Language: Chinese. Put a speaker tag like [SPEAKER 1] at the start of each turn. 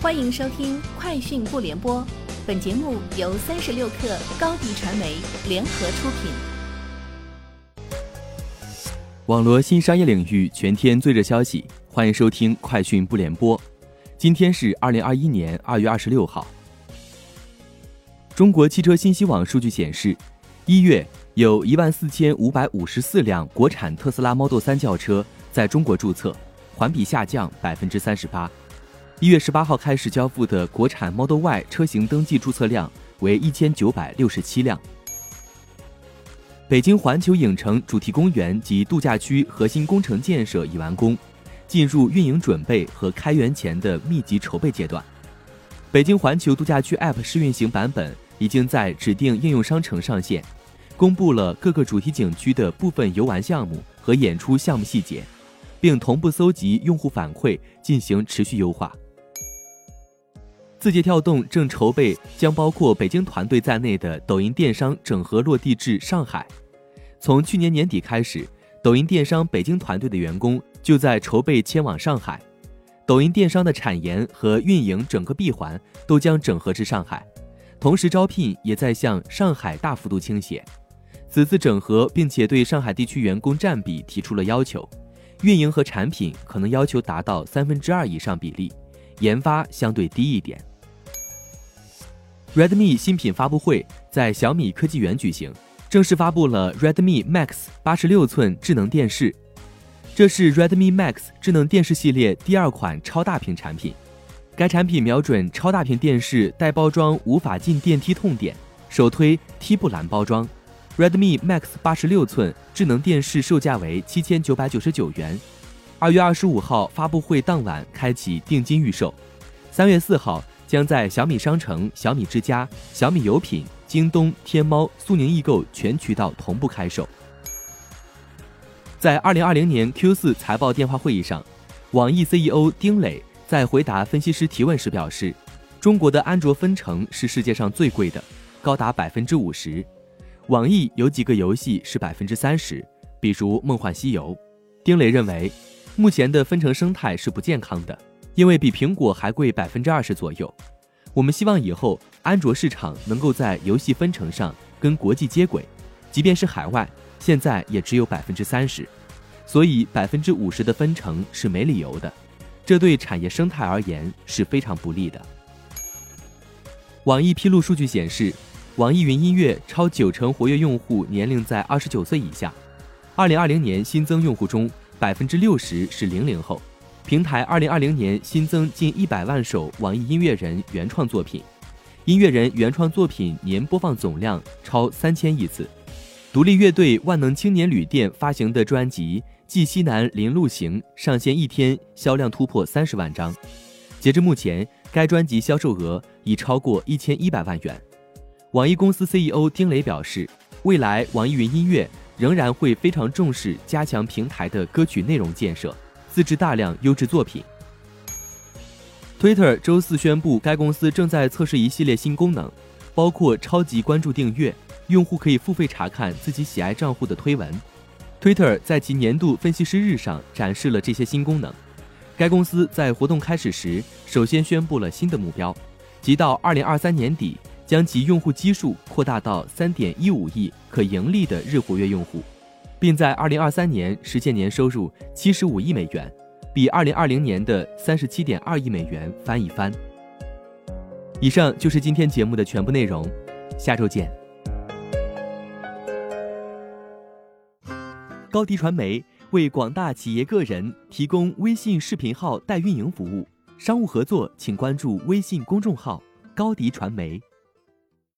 [SPEAKER 1] 欢迎收听《快讯不联播》，本节目由三十六克高低传媒联合出品。
[SPEAKER 2] 网络新商业领域全天最热消息，欢迎收听《快讯不联播》。今天是二零二一年二月二十六号。中国汽车信息网数据显示，一月有一万四千五百五十四辆国产特斯拉 Model 3轿车在中国注册，环比下降百分之三十八。一月十八号开始交付的国产 Model Y 车型登记注册量为一千九百六十七辆。北京环球影城主题公园及度假区核心工程建设已完工，进入运营准备和开园前的密集筹备阶段。北京环球度假区 App 试运行版本已经在指定应用商城上线，公布了各个主题景区的部分游玩项目和演出项目细节，并同步搜集用户反馈进行持续优化。字节跳动正筹备将包括北京团队在内的抖音电商整合落地至上海。从去年年底开始，抖音电商北京团队的员工就在筹备迁往上海，抖音电商的产研和运营整个闭环都将整合至上海，同时招聘也在向上海大幅度倾斜。此次整合并且对上海地区员工占比提出了要求，运营和产品可能要求达到三分之二以上比例，研发相对低一点。Redmi 新品发布会在小米科技园举行，正式发布了 Redmi Max 八十六寸智能电视。这是 Redmi Max 智能电视系列第二款超大屏产品。该产品瞄准超大屏电视带包装无法进电梯痛点，首推 T 不蓝包装。Redmi Max 八十六寸智能电视售价为七千九百九十九元。二月二十五号发布会当晚开启定金预售，三月四号。将在小米商城、小米之家、小米有品、京东、天猫、苏宁易购全渠道同步开售。在二零二零年 Q 四财报电话会议上，网易 CEO 丁磊在回答分析师提问时表示，中国的安卓分成是世界上最贵的，高达百分之五十。网易有几个游戏是百分之三十，比如《梦幻西游》。丁磊认为，目前的分成生态是不健康的。因为比苹果还贵百分之二十左右，我们希望以后安卓市场能够在游戏分成上跟国际接轨，即便是海外，现在也只有百分之三十，所以百分之五十的分成是没理由的，这对产业生态而言是非常不利的。网易披露数据显示，网易云音乐超九成活跃用户年龄在二十九岁以下，二零二零年新增用户中百分之六十是零零后。平台二零二零年新增近一百万首网易音乐人原创作品，音乐人原创作品年播放总量超三千亿次。独立乐队万能青年旅店发行的专辑《寄西南林路行》上线一天销量突破三十万张，截至目前，该专辑销售额已超过一千一百万元。网易公司 CEO 丁磊表示，未来网易云音乐仍然会非常重视加强平台的歌曲内容建设。自制大量优质作品。Twitter 周四宣布，该公司正在测试一系列新功能，包括超级关注订阅，用户可以付费查看自己喜爱账户的推文。Twitter 在其年度分析师日上展示了这些新功能。该公司在活动开始时首先宣布了新的目标，即到2023年底将其用户基数扩大到3.15亿可盈利的日活跃用户。并在二零二三年实现年收入七十五亿美元，比二零二零年的三十七点二亿美元翻一番。以上就是今天节目的全部内容，下周见。高迪传媒为广大企业个人提供微信视频号代运营服务，商务合作请关注微信公众号高迪传媒。